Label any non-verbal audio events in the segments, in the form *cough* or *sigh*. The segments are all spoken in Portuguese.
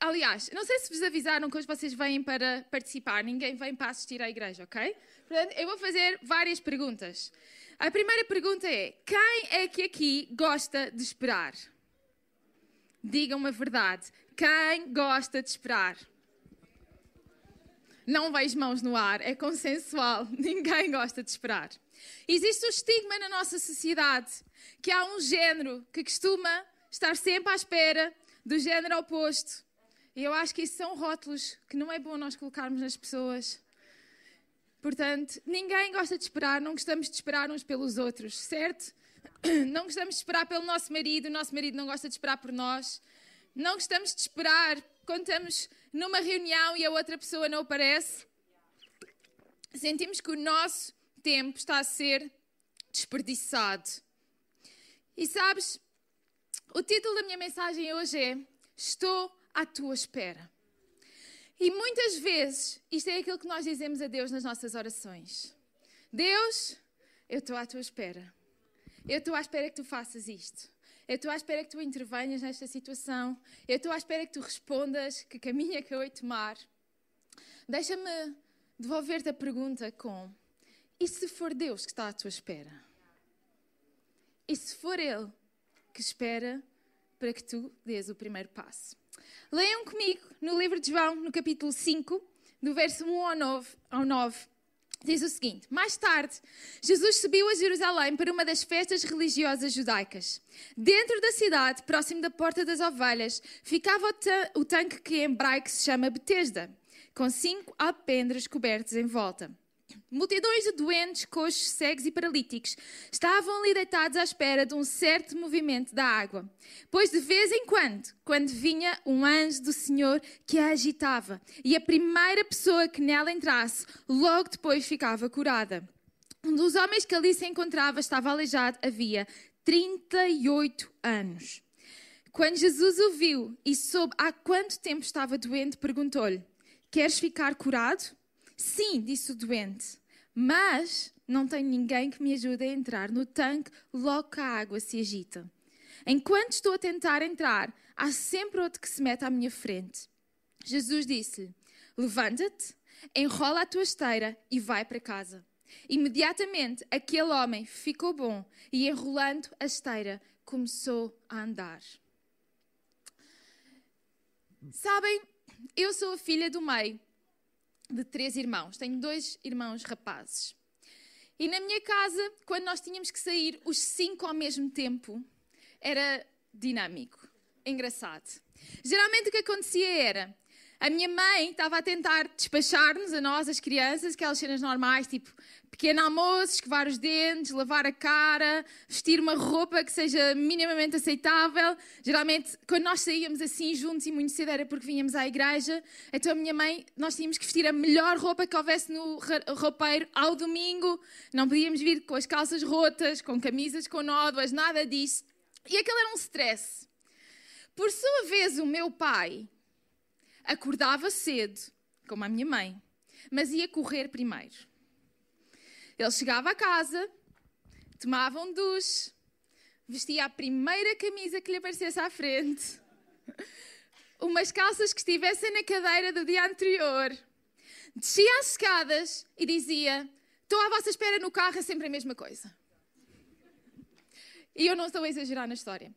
Aliás, não sei se vos avisaram que hoje vocês vêm para participar, ninguém vem para assistir à igreja, ok? Portanto, eu vou fazer várias perguntas. A primeira pergunta é: quem é que aqui gosta de esperar? Digam-me a verdade. Quem gosta de esperar? Não vejo mãos no ar, é consensual. *laughs* Ninguém gosta de esperar. Existe o estigma na nossa sociedade que há um género que costuma estar sempre à espera do género oposto. E eu acho que isso são rótulos que não é bom nós colocarmos nas pessoas. Portanto, ninguém gosta de esperar, não gostamos de esperar uns pelos outros, certo? *clears throat* Não gostamos de esperar pelo nosso marido, o nosso marido não gosta de esperar por nós. Não gostamos de esperar quando estamos numa reunião e a outra pessoa não aparece. Sentimos que o nosso tempo está a ser desperdiçado. E sabes, o título da minha mensagem hoje é Estou à tua espera. E muitas vezes, isto é aquilo que nós dizemos a Deus nas nossas orações: Deus, eu estou à tua espera. Eu estou à espera que tu faças isto. Eu estou à espera que tu intervenhas nesta situação. Eu estou à espera que tu respondas que caminho é que eu hei tomar. Deixa-me devolver-te a pergunta com: e se for Deus que está à tua espera? E se for Ele que espera para que tu dês o primeiro passo? Leiam comigo no livro de João, no capítulo 5, do verso 1 ao 9, ao 9 diz o seguinte: Mais tarde, Jesus subiu a Jerusalém para uma das festas religiosas judaicas. Dentro da cidade, próximo da Porta das Ovelhas, ficava o, ta o tanque que em hebraico se chama Betesda, com cinco alpendres cobertos em volta. Multidões de doentes, coxos, cegos e paralíticos estavam ali deitados à espera de um certo movimento da água. Pois de vez em quando, quando vinha um anjo do Senhor que a agitava, e a primeira pessoa que nela entrasse, logo depois ficava curada. Um dos homens que ali se encontrava estava aleijado havia 38 anos. Quando Jesus o viu e soube há quanto tempo estava doente, perguntou-lhe: Queres ficar curado? Sim, disse o doente, mas não tenho ninguém que me ajude a entrar no tanque logo que a água se agita. Enquanto estou a tentar entrar, há sempre outro que se mete à minha frente. Jesus disse-lhe: Levanta-te, enrola a tua esteira e vai para casa. Imediatamente aquele homem ficou bom e, enrolando a esteira, começou a andar. Sabem, eu sou a filha do meio de três irmãos. Tenho dois irmãos rapazes. E na minha casa, quando nós tínhamos que sair os cinco ao mesmo tempo, era dinâmico, engraçado. Geralmente o que acontecia era a minha mãe estava a tentar despachar-nos, a nós, as crianças, aquelas cenas normais, tipo pequeno almoço, escovar os dentes, lavar a cara, vestir uma roupa que seja minimamente aceitável. Geralmente, quando nós saíamos assim juntos e muito cedo era porque vínhamos à igreja, então a minha mãe, nós tínhamos que vestir a melhor roupa que houvesse no roupeiro ao domingo. Não podíamos vir com as calças rotas, com camisas com nódoas, nada disso. E aquele era um stress. Por sua vez, o meu pai acordava cedo, como a minha mãe, mas ia correr primeiro. Ele chegava a casa, tomava um duche, vestia a primeira camisa que lhe aparecesse à frente, umas calças que estivessem na cadeira do dia anterior, descia as escadas e dizia: Estou à vossa espera no carro, é sempre a mesma coisa. E eu não estou a exagerar na história.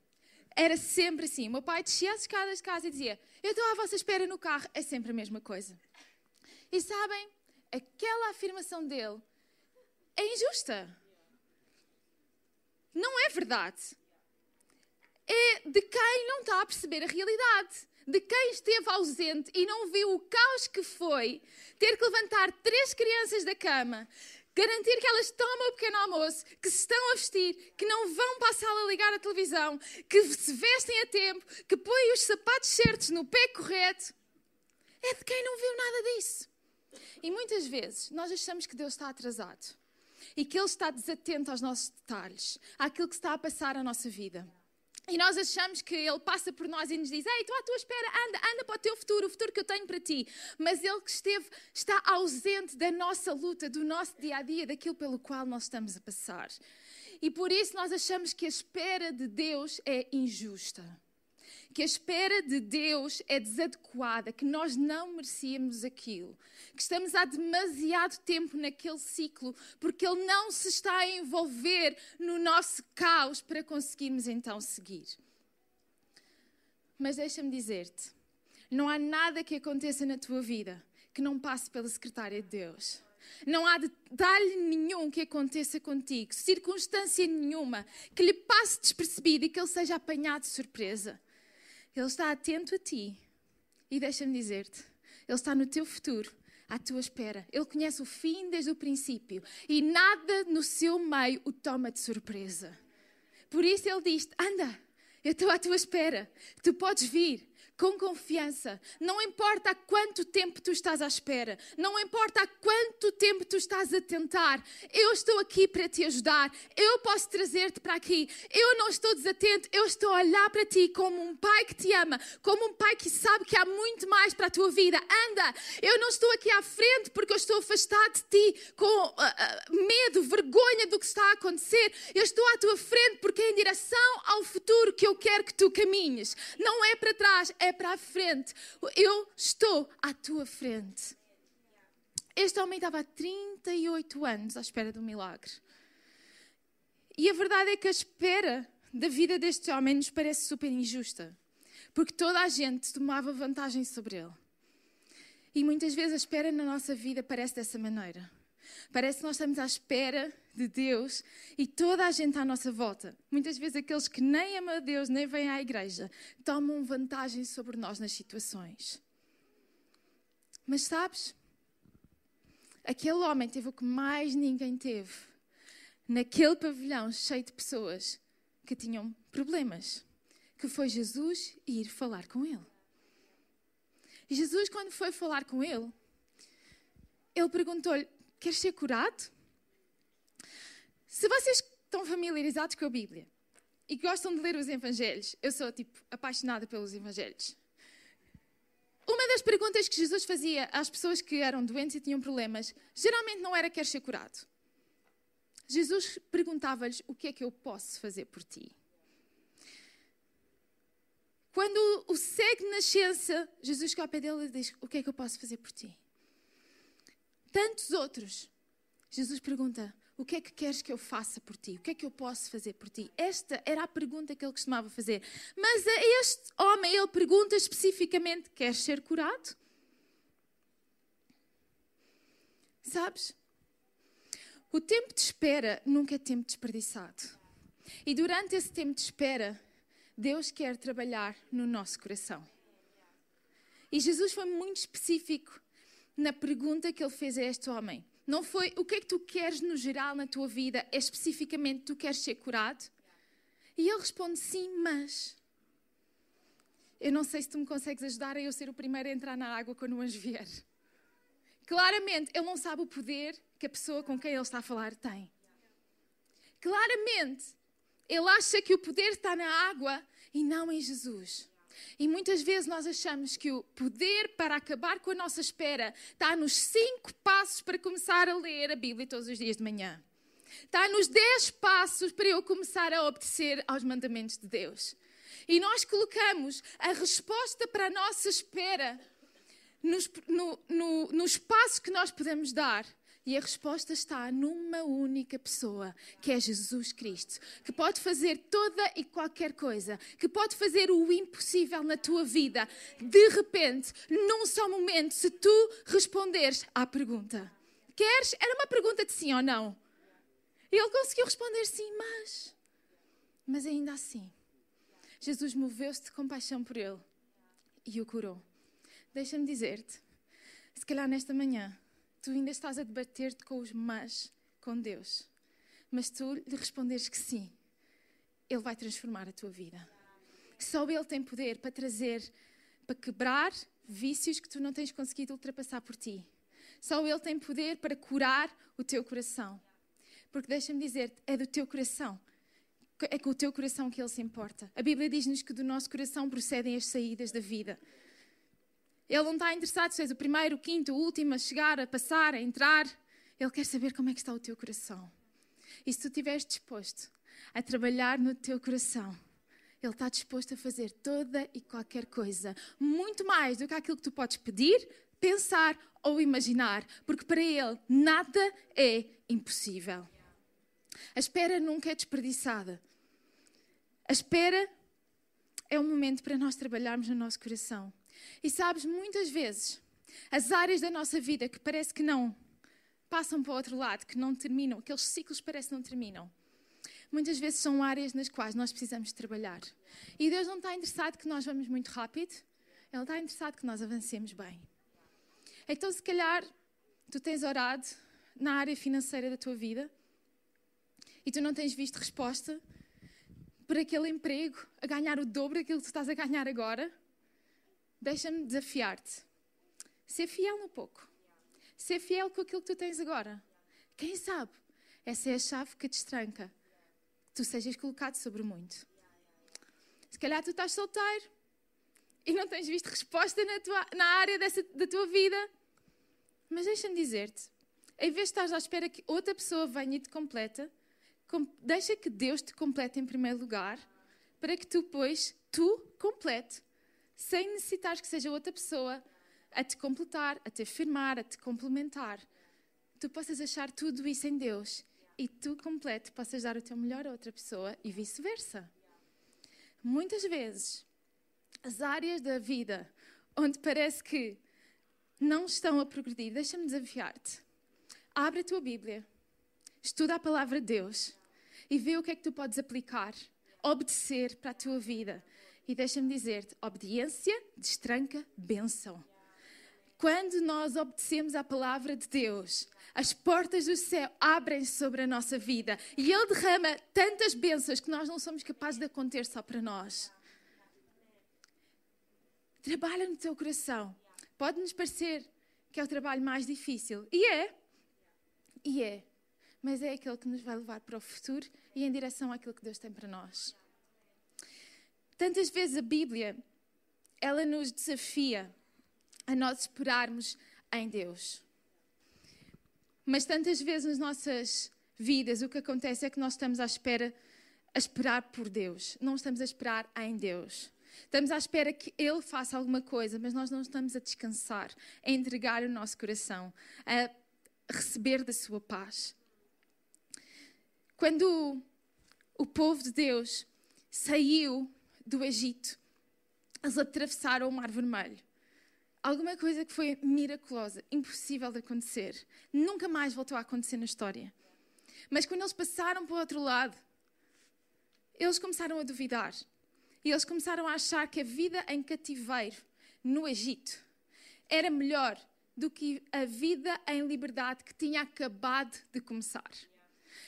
Era sempre assim. O meu pai descia as escadas de casa e dizia: Eu estou à vossa espera no carro. É sempre a mesma coisa. E sabem, aquela afirmação dele é injusta. Não é verdade. É de quem não está a perceber a realidade. De quem esteve ausente e não viu o caos que foi ter que levantar três crianças da cama, Garantir que elas tomam o pequeno almoço, que se estão a vestir, que não vão para a sala ligar a televisão, que se vestem a tempo, que põem os sapatos certos no pé correto. É de quem não viu nada disso. E muitas vezes nós achamos que Deus está atrasado e que Ele está desatento aos nossos detalhes, àquilo que está a passar na nossa vida. E nós achamos que Ele passa por nós e nos diz: Ei, estou à tua espera, anda, anda para o teu futuro, o futuro que eu tenho para ti. Mas Ele que esteve, está ausente da nossa luta, do nosso dia a dia, daquilo pelo qual nós estamos a passar. E por isso nós achamos que a espera de Deus é injusta que a espera de Deus é desadequada, que nós não merecíamos aquilo, que estamos há demasiado tempo naquele ciclo, porque Ele não se está a envolver no nosso caos para conseguirmos então seguir. Mas deixa-me dizer-te: não há nada que aconteça na tua vida que não passe pela secretária de Deus. Não há detalhe nenhum que aconteça contigo, circunstância nenhuma que lhe passe despercebido e que ele seja apanhado de surpresa. Ele está atento a ti. E deixa-me dizer-te, Ele está no teu futuro, à tua espera. Ele conhece o fim desde o princípio. E nada no seu meio o toma de surpresa. Por isso Ele diz: anda, eu estou à tua espera. Tu podes vir com confiança. Não importa há quanto tempo tu estás à espera, não importa há quanto tempo tu estás a tentar, eu estou aqui para te ajudar. Eu posso trazer-te para aqui. Eu não estou desatento, eu estou a olhar para ti como um pai que te ama, como um pai que sabe que há muito mais para a tua vida. Anda, eu não estou aqui à frente porque eu estou afastado de ti com uh, uh, medo, vergonha do que está a acontecer. Eu estou à tua frente porque é em direção ao futuro que eu quero que tu caminhes. Não é para trás, é para a frente. Eu estou à tua frente. Este homem estava há 38 anos à espera do milagre. E a verdade é que a espera da vida deste homem nos parece super injusta. Porque toda a gente tomava vantagem sobre ele. E muitas vezes a espera na nossa vida parece dessa maneira. Parece que nós estamos à espera de Deus e toda a gente à nossa volta, muitas vezes aqueles que nem amam a Deus nem vêm à igreja, tomam vantagem sobre nós nas situações. Mas sabes, aquele homem teve o que mais ninguém teve, naquele pavilhão cheio de pessoas que tinham problemas, que foi Jesus ir falar com ele. E Jesus, quando foi falar com ele, ele perguntou-lhe: Queres ser curado? Se vocês estão familiarizados com a Bíblia e gostam de ler os Evangelhos, eu sou tipo apaixonada pelos Evangelhos. Uma das perguntas que Jesus fazia às pessoas que eram doentes e tinham problemas, geralmente não era quer ser curado. Jesus perguntava-lhes o que é que eu posso fazer por ti. Quando o cego nascença, Jesus chega ao pé dele e diz: O que é que eu posso fazer por ti? Tantos outros. Jesus pergunta: o que é que queres que eu faça por ti? O que é que eu posso fazer por ti? Esta era a pergunta que ele costumava fazer. Mas a este homem ele pergunta especificamente: Queres ser curado? Sabes? O tempo de espera nunca é tempo desperdiçado. E durante esse tempo de espera, Deus quer trabalhar no nosso coração. E Jesus foi muito específico na pergunta que ele fez a este homem. Não foi o que é que tu queres no geral na tua vida, é especificamente tu queres ser curado? E ele responde sim, mas. Eu não sei se tu me consegues ajudar a eu ser o primeiro a entrar na água quando o anjo vier. Claramente, ele não sabe o poder que a pessoa com quem ele está a falar tem. Claramente, ele acha que o poder está na água e não em Jesus. E muitas vezes nós achamos que o poder para acabar com a nossa espera está nos cinco passos para começar a ler a Bíblia todos os dias de manhã. Está nos dez passos para eu começar a obedecer aos mandamentos de Deus. E nós colocamos a resposta para a nossa espera nos, no, no, no espaço que nós podemos dar e a resposta está numa única pessoa, que é Jesus Cristo, que pode fazer toda e qualquer coisa, que pode fazer o impossível na tua vida, de repente, num só momento, se tu responderes à pergunta. Queres? Era uma pergunta de sim ou não. Ele conseguiu responder sim, mas. Mas ainda assim, Jesus moveu-se de compaixão por ele e o curou. Deixa-me dizer-te, se calhar nesta manhã tu ainda estás a debater-te com os mas com Deus. Mas tu lhe responderes que sim, Ele vai transformar a tua vida. Só Ele tem poder para trazer, para quebrar vícios que tu não tens conseguido ultrapassar por ti. Só Ele tem poder para curar o teu coração. Porque deixa-me dizer-te, é do teu coração é com o teu coração que Ele se importa. A Bíblia diz-nos que do nosso coração procedem as saídas da vida. Ele não está interessado se és o primeiro, o quinto, o último a chegar, a passar, a entrar. Ele quer saber como é que está o teu coração. E se tu estiveres disposto a trabalhar no teu coração, Ele está disposto a fazer toda e qualquer coisa, muito mais do que aquilo que tu podes pedir, pensar ou imaginar, porque para Ele nada é impossível. A espera nunca é desperdiçada. A espera é um momento para nós trabalharmos no nosso coração. E sabes, muitas vezes, as áreas da nossa vida que parece que não passam para o outro lado, que não terminam, aqueles ciclos parecem que não terminam, muitas vezes são áreas nas quais nós precisamos trabalhar. E Deus não está interessado que nós vamos muito rápido, Ele está interessado que nós avancemos bem. Então, se calhar, tu tens orado na área financeira da tua vida e tu não tens visto resposta por aquele emprego a ganhar o dobro daquilo que tu estás a ganhar agora, deixa-me desafiar-te. Ser fiel no pouco. Ser fiel com aquilo que tu tens agora. Quem sabe? Essa é a chave que te estranca. Que tu sejas colocado sobre muito. Se calhar tu estás solteiro e não tens visto resposta na, tua, na área dessa, da tua vida. Mas deixa-me dizer-te: em vez de estar à espera que outra pessoa venha e te completa, deixa que Deus te complete em primeiro lugar, para que tu, depois, tu complete, sem necessitar que seja outra pessoa a te completar, a te afirmar, a te complementar. Tu possas achar tudo isso em Deus e tu completo possas dar o teu melhor a outra pessoa e vice-versa. Muitas vezes, as áreas da vida onde parece que não estão a progredir, deixa-me desafiar-te. Abre a tua Bíblia, estuda a palavra de Deus e vê o que é que tu podes aplicar, obedecer para a tua vida. E deixa-me dizer-te: obediência destranca bênção. Quando nós obedecemos à palavra de Deus, as portas do céu abrem-se sobre a nossa vida e Ele derrama tantas bênçãos que nós não somos capazes de conter só para nós. Trabalha no teu coração. Pode-nos parecer que é o trabalho mais difícil. E é. E é mas é aquele que nos vai levar para o futuro e em direção àquilo que Deus tem para nós. Tantas vezes a Bíblia, ela nos desafia a nós esperarmos em Deus. Mas tantas vezes nas nossas vidas o que acontece é que nós estamos à espera a esperar por Deus, não estamos a esperar em Deus. Estamos à espera que Ele faça alguma coisa, mas nós não estamos a descansar, a entregar o nosso coração, a receber da Sua paz. Quando o povo de Deus saiu do Egito, eles atravessaram o Mar Vermelho. Alguma coisa que foi miraculosa, impossível de acontecer. Nunca mais voltou a acontecer na história. Mas quando eles passaram para o outro lado, eles começaram a duvidar. E eles começaram a achar que a vida em cativeiro no Egito era melhor do que a vida em liberdade que tinha acabado de começar.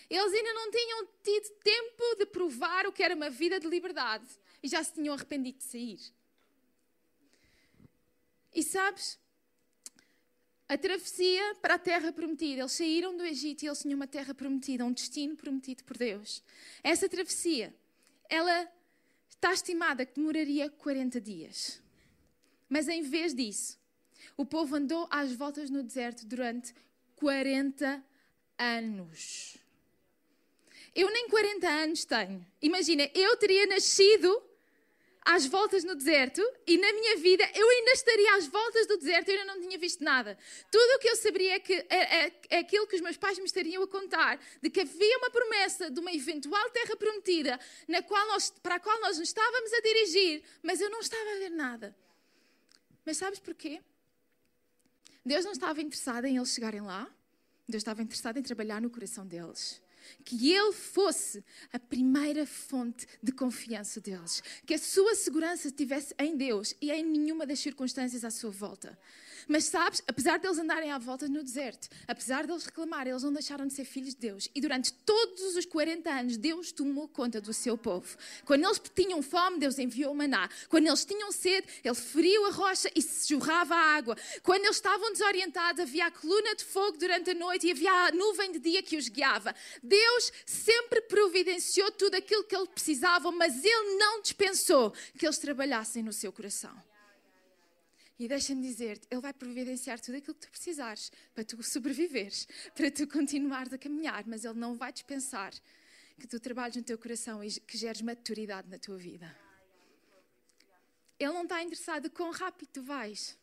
Eles ainda não tinham tido tempo de provar o que era uma vida de liberdade e já se tinham arrependido de sair. E sabes, a travessia para a terra prometida, eles saíram do Egito e eles tinham uma terra prometida, um destino prometido por Deus. Essa travessia, ela está estimada que demoraria 40 dias. Mas em vez disso, o povo andou às voltas no deserto durante 40 anos. Eu nem 40 anos tenho. Imagina, eu teria nascido às voltas no deserto e na minha vida eu ainda estaria às voltas do deserto e eu ainda não tinha visto nada. Tudo o que eu saberia é, que, é, é, é, aquilo que os meus pais me estariam a contar, de que havia uma promessa de uma eventual terra prometida na qual nós, para a qual nós nos estávamos a dirigir, mas eu não estava a ver nada. Mas sabes porquê? Deus não estava interessado em eles chegarem lá, Deus estava interessado em trabalhar no coração deles que ele fosse a primeira fonte de confiança deles, que a sua segurança estivesse em Deus e em nenhuma das circunstâncias à sua volta. Mas sabes, apesar deles andarem à volta no deserto, apesar deles reclamarem, eles não deixaram de ser filhos de Deus. E durante todos os 40 anos, Deus tomou conta do seu povo. Quando eles tinham fome, Deus enviou o maná. Quando eles tinham sede, Ele feriu a rocha e se jorrava a água. Quando eles estavam desorientados, havia a coluna de fogo durante a noite e havia a nuvem de dia que os guiava. Deus sempre providenciou tudo aquilo que eles precisavam, mas Ele não dispensou que eles trabalhassem no seu coração. E deixa-me dizer-te, Ele vai providenciar tudo aquilo que tu precisares para tu sobreviveres, para tu continuares a caminhar, mas Ele não vai dispensar que tu trabalhes no teu coração e que geres maturidade na tua vida. Ele não está interessado quão rápido tu vais.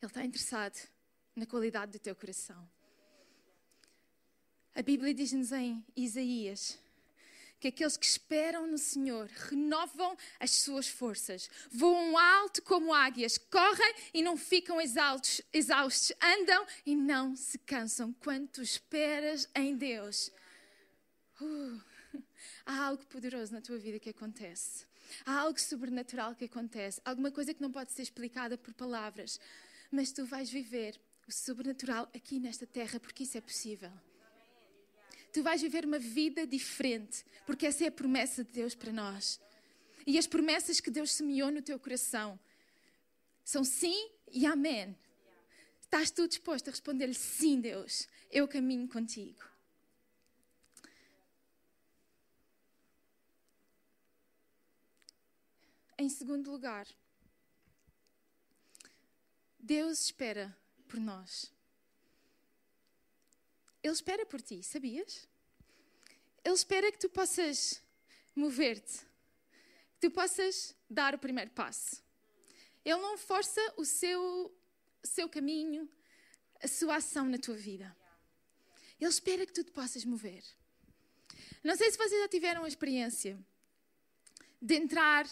Ele está interessado na qualidade do teu coração. A Bíblia diz-nos em Isaías que aqueles que esperam no Senhor renovam as suas forças, voam alto como águias, correm e não ficam exaustos, exaustos, andam e não se cansam. Quando tu esperas em Deus, uh, *laughs* há algo poderoso na tua vida que acontece. Há algo sobrenatural que acontece, alguma coisa que não pode ser explicada por palavras, mas tu vais viver o sobrenatural aqui nesta terra porque isso é possível tu vais viver uma vida diferente, porque essa é a promessa de Deus para nós. E as promessas que Deus semeou no teu coração são sim e amém. Estás tu disposto a responder-lhe sim, Deus, eu caminho contigo. Em segundo lugar, Deus espera por nós. Ele espera por ti, sabias? Ele espera que tu possas mover-te, que tu possas dar o primeiro passo. Ele não força o seu, seu caminho, a sua ação na tua vida. Ele espera que tu te possas mover. Não sei se vocês já tiveram a experiência de entrar,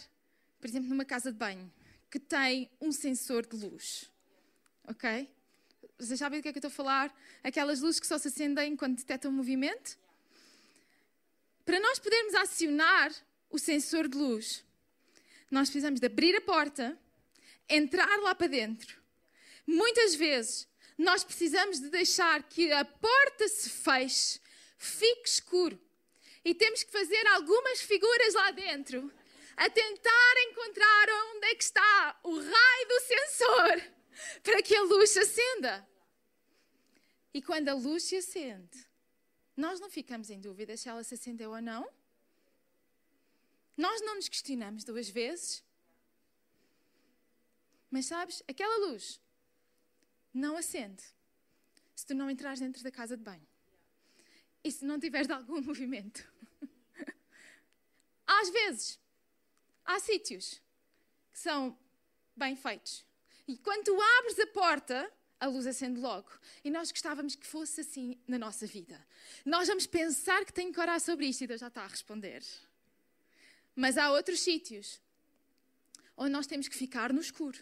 por exemplo, numa casa de banho que tem um sensor de luz. Ok? Vocês sabem do que é que eu estou a falar? Aquelas luzes que só se acendem quando detectam movimento? Para nós podermos acionar o sensor de luz, nós precisamos de abrir a porta, entrar lá para dentro. Muitas vezes nós precisamos de deixar que a porta se feche, fique escuro. E temos que fazer algumas figuras lá dentro, a tentar encontrar onde é que está o raio do sensor *laughs* para que a luz se acenda. E quando a luz se acende, nós não ficamos em dúvida se ela se acendeu ou não. Nós não nos questionamos duas vezes. Mas sabes, aquela luz não acende se tu não entrares dentro da casa de banho. E se não tiveres *laughs* algum movimento. Às vezes, há sítios que são bem feitos. E quando tu abres a porta, a luz acende logo. E nós gostávamos que fosse assim na nossa vida. Nós vamos pensar que tenho que orar sobre isto e Deus já está a responder. Mas há outros sítios onde nós temos que ficar no escuro,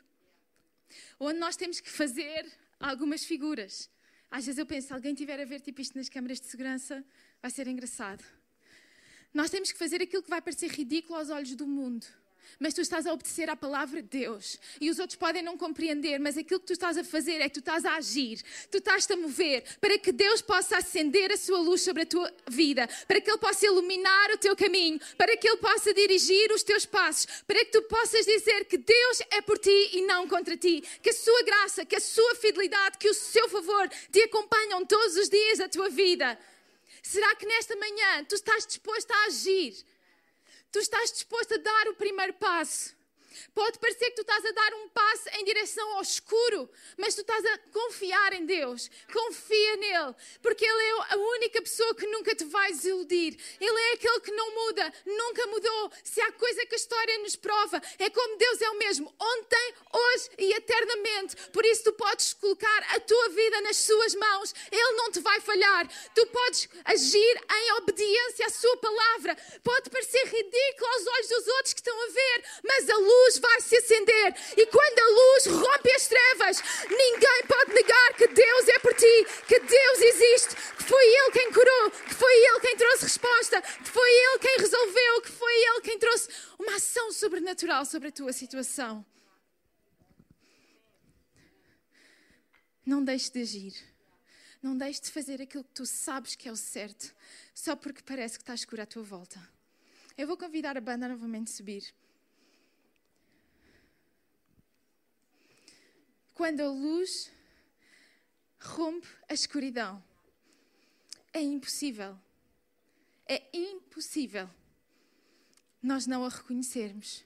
onde nós temos que fazer algumas figuras. Às vezes eu penso, se alguém tiver a ver tipo isto nas câmaras de segurança, vai ser engraçado. Nós temos que fazer aquilo que vai parecer ridículo aos olhos do mundo mas tu estás a obedecer à palavra de Deus. E os outros podem não compreender, mas aquilo que tu estás a fazer é que tu estás a agir, tu estás-te a mover para que Deus possa acender a sua luz sobre a tua vida, para que Ele possa iluminar o teu caminho, para que Ele possa dirigir os teus passos, para que tu possas dizer que Deus é por ti e não contra ti, que a sua graça, que a sua fidelidade, que o seu favor te acompanham todos os dias da tua vida. Será que nesta manhã tu estás disposto a agir? Tu estás disposto a dar o primeiro passo. Pode parecer que tu estás a dar um passo em direção ao escuro, mas tu estás a confiar em Deus. Confia nele, porque Ele é a única pessoa que nunca te vai desiludir. Ele é aquele que não muda, nunca mudou. Se há coisa que a história nos prova, é como Deus é o mesmo, ontem, hoje e eternamente. Por isso tu podes colocar a tua vida nas suas mãos. Ele não te vai falhar. Tu podes agir em obediência à sua palavra. Pode parecer ridículo aos olhos dos outros que estão a ver, mas a luz luz vai se acender. E quando a luz rompe as trevas, ninguém pode negar que Deus é por ti, que Deus existe, que foi Ele quem curou, que foi Ele quem trouxe resposta, que foi Ele quem resolveu, que foi Ele quem trouxe uma ação sobrenatural sobre a tua situação. Não deixes de agir. Não deixes de fazer aquilo que tu sabes que é o certo, só porque parece que está escuro à tua volta. Eu vou convidar a banda novamente a subir. Quando a luz rompe a escuridão. É impossível É impossível nós não a reconhecermos.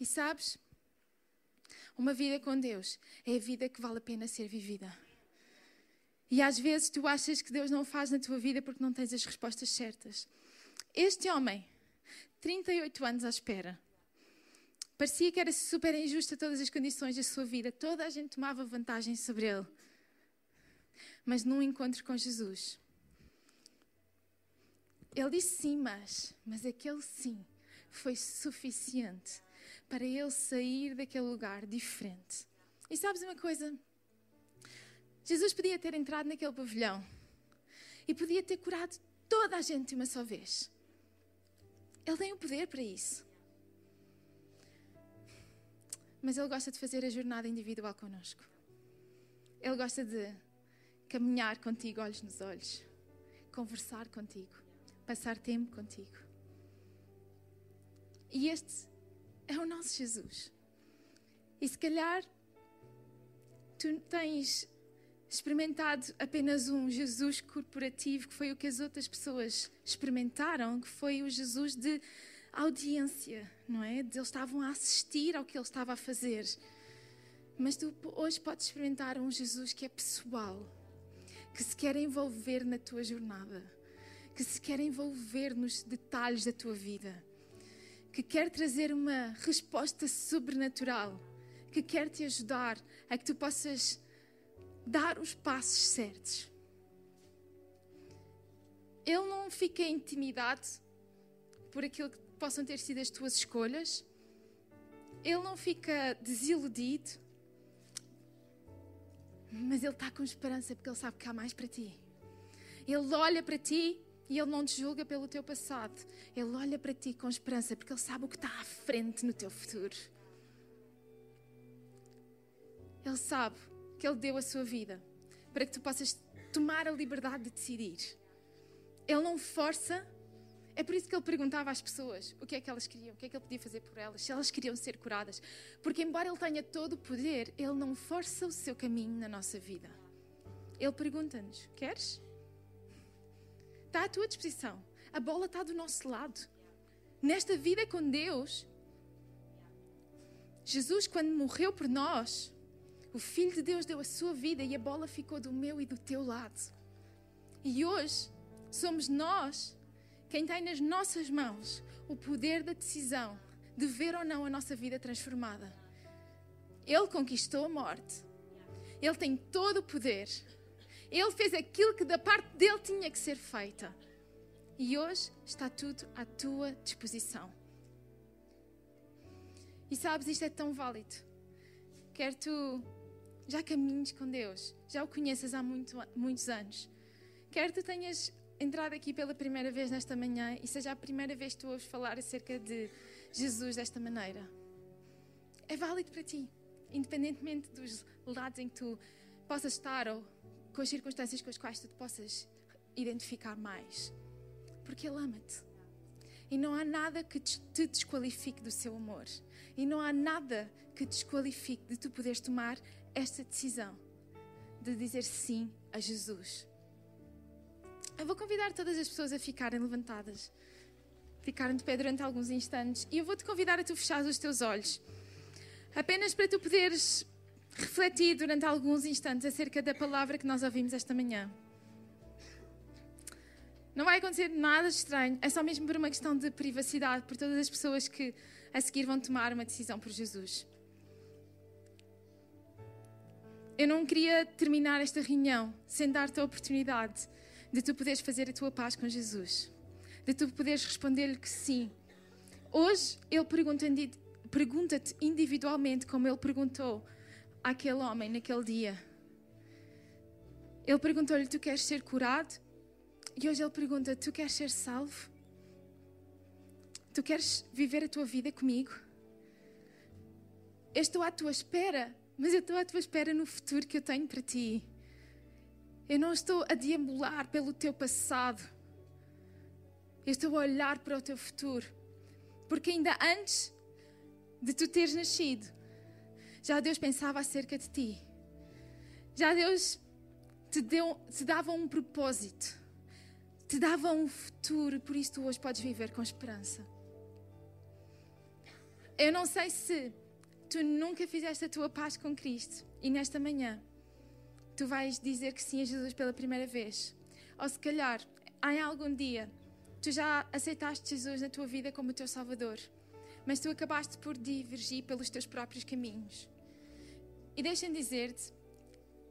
E sabes, uma vida com Deus é a vida que vale a pena ser vivida. E às vezes tu achas que Deus não faz na tua vida porque não tens as respostas certas. Este homem, 38 anos à espera, parecia que era super injusta todas as condições da sua vida, toda a gente tomava vantagem sobre ele. Mas num encontro com Jesus, ele disse sim, mas, mas aquele sim foi suficiente para ele sair daquele lugar diferente. E sabes uma coisa? Jesus podia ter entrado naquele pavilhão e podia ter curado toda a gente de uma só vez. Ele tem o poder para isso. Mas ele gosta de fazer a jornada individual connosco. Ele gosta de caminhar contigo olhos nos olhos, conversar contigo, passar tempo contigo. E este é o nosso Jesus. E se calhar tu tens experimentado apenas um Jesus corporativo, que foi o que as outras pessoas experimentaram, que foi o Jesus de audiência, não é? Eles estavam a assistir ao que ele estava a fazer. Mas tu hoje podes experimentar um Jesus que é pessoal, que se quer envolver na tua jornada, que se quer envolver nos detalhes da tua vida que quer trazer uma resposta sobrenatural, que quer te ajudar a que tu possas dar os passos certos. Ele não fica intimidado por aquilo que possam ter sido as tuas escolhas. Ele não fica desiludido. Mas ele está com esperança porque ele sabe que há mais para ti. Ele olha para ti e Ele não te julga pelo teu passado. Ele olha para ti com esperança, porque Ele sabe o que está à frente no teu futuro. Ele sabe que Ele deu a sua vida para que tu possas tomar a liberdade de decidir. Ele não força. É por isso que ele perguntava às pessoas o que é que elas queriam, o que é que ele podia fazer por elas, se elas queriam ser curadas. Porque, embora ele tenha todo o poder, ele não força o seu caminho na nossa vida. Ele pergunta-nos: Queres? está à tua disposição. A bola está do nosso lado. Nesta vida com Deus, Jesus, quando morreu por nós, o Filho de Deus deu a sua vida e a bola ficou do meu e do teu lado. E hoje somos nós quem tem nas nossas mãos o poder da decisão de ver ou não a nossa vida transformada. Ele conquistou a morte. Ele tem todo o poder. Ele fez aquilo que da parte dele tinha que ser feita. E hoje está tudo à tua disposição. E sabes, isto é tão válido. Quer tu já caminhes com Deus, já o conheças há muito, muitos anos. Quer tu tenhas entrado aqui pela primeira vez nesta manhã e seja a primeira vez que tu ouves falar acerca de Jesus desta maneira. É válido para ti, independentemente dos lados em que tu possas estar ou com as circunstâncias com as quais tu te possas identificar mais. Porque Ele ama-te. E não há nada que te desqualifique do seu amor. E não há nada que te desqualifique de tu poderes tomar esta decisão de dizer sim a Jesus. Eu vou convidar todas as pessoas a ficarem levantadas, ficarem de pé durante alguns instantes, e eu vou te convidar a tu fechares os teus olhos, apenas para tu poderes refletir durante alguns instantes acerca da palavra que nós ouvimos esta manhã. Não vai acontecer nada estranho, é só mesmo por uma questão de privacidade, por todas as pessoas que a seguir vão tomar uma decisão por Jesus. Eu não queria terminar esta reunião sem dar-te a oportunidade de tu poderes fazer a tua paz com Jesus, de tu poderes responder-lhe que sim. Hoje ele pergunta-te individualmente, como ele perguntou àquele homem naquele dia. Ele perguntou-lhe: Tu queres ser curado? E hoje ele pergunta: Tu queres ser salvo? Tu queres viver a tua vida comigo? Eu estou à tua espera, mas eu estou à tua espera no futuro que eu tenho para ti. Eu não estou a deambular pelo teu passado. Eu estou a olhar para o teu futuro. Porque ainda antes de tu teres nascido, já Deus pensava acerca de ti. Já Deus te, deu, te dava um propósito te dava um futuro, por isso tu hoje podes viver com esperança. Eu não sei se tu nunca fizeste a tua paz com Cristo e nesta manhã tu vais dizer que sim a Jesus pela primeira vez. Ou se calhar, em algum dia, tu já aceitaste Jesus na tua vida como o teu Salvador, mas tu acabaste por divergir pelos teus próprios caminhos. E deixa-me dizer-te,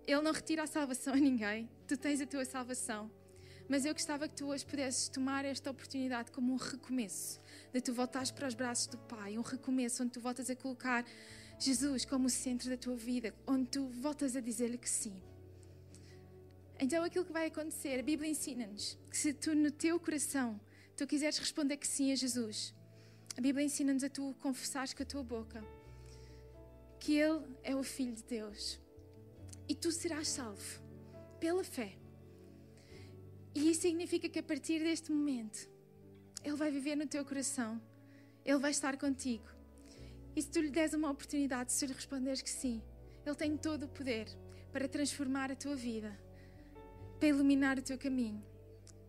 Ele não retira a salvação a ninguém, tu tens a tua salvação. Mas eu gostava que tu hoje pudesses tomar esta oportunidade como um recomeço, de tu voltares para os braços do Pai, um recomeço onde tu voltas a colocar Jesus como o centro da tua vida, onde tu voltas a dizer-lhe que sim. Então aquilo que vai acontecer, a Bíblia ensina-nos que se tu no teu coração tu quiseres responder que sim a Jesus, a Bíblia ensina-nos a tu confessares com a tua boca que Ele é o Filho de Deus e tu serás salvo pela fé. E isso significa que a partir deste momento Ele vai viver no teu coração, Ele vai estar contigo. E se tu lhe des uma oportunidade, se lhe responderes que sim, Ele tem todo o poder para transformar a tua vida para iluminar o teu caminho.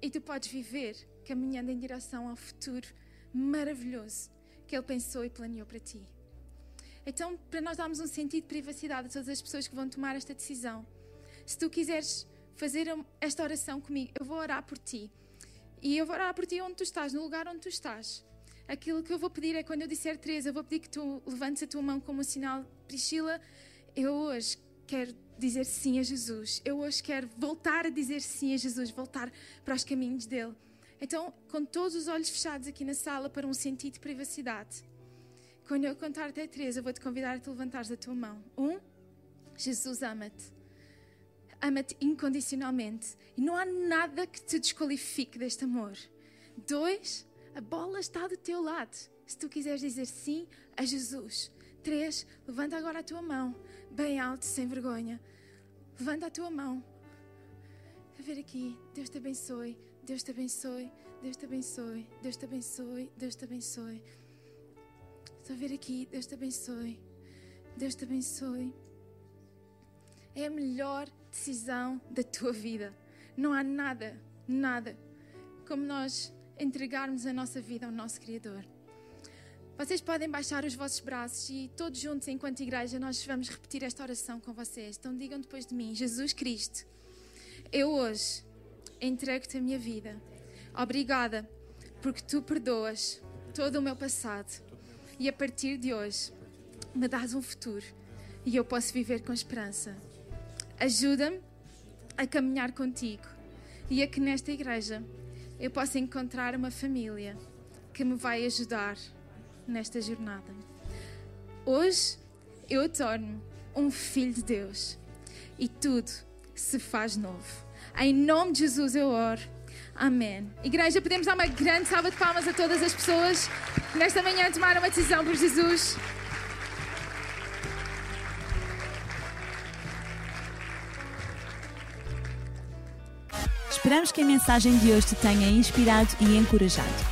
E tu podes viver caminhando em direção ao futuro maravilhoso que Ele pensou e planeou para ti. Então, para nós darmos um sentido de privacidade a todas as pessoas que vão tomar esta decisão, se tu quiseres fazer esta oração comigo, eu vou orar por ti. E eu vou orar por ti onde tu estás, no lugar onde tu estás. Aquilo que eu vou pedir é quando eu disser três, eu vou pedir que tu levantes a tua mão como um sinal, Priscila, eu hoje quero dizer sim a Jesus. Eu hoje quero voltar a dizer sim a Jesus, voltar para os caminhos dele. Então, com todos os olhos fechados aqui na sala para um sentido de privacidade, quando eu contar até três, eu vou te convidar a te levantares a tua mão. Um, Jesus ama-te. Ama-te incondicionalmente. E não há nada que te desqualifique deste amor. Dois, a bola está do teu lado. Se tu quiseres dizer sim a Jesus. Três, levanta agora a tua mão, bem alto, sem vergonha. Levanta a tua mão. A ver aqui. Deus te abençoe. Deus te abençoe. Deus te abençoe. Deus te abençoe. Deus te abençoe. Estou a ver aqui. Deus te abençoe. Deus te abençoe. É a melhor decisão da tua vida. Não há nada, nada como nós entregarmos a nossa vida ao nosso Criador. Vocês podem baixar os vossos braços e todos juntos, enquanto igreja, nós vamos repetir esta oração com vocês. Então digam depois de mim: Jesus Cristo, eu hoje entrego-te a minha vida. Obrigada, porque tu perdoas todo o meu passado e a partir de hoje me dás um futuro e eu posso viver com esperança. Ajuda-me a caminhar contigo e a que nesta igreja eu possa encontrar uma família que me vai ajudar nesta jornada. Hoje eu torno um filho de Deus e tudo se faz novo. Em nome de Jesus eu oro. Amém. Igreja, podemos dar uma grande salva de palmas a todas as pessoas que nesta manhã tomaram uma decisão por Jesus. Esperamos que a mensagem de hoje te tenha inspirado e encorajado.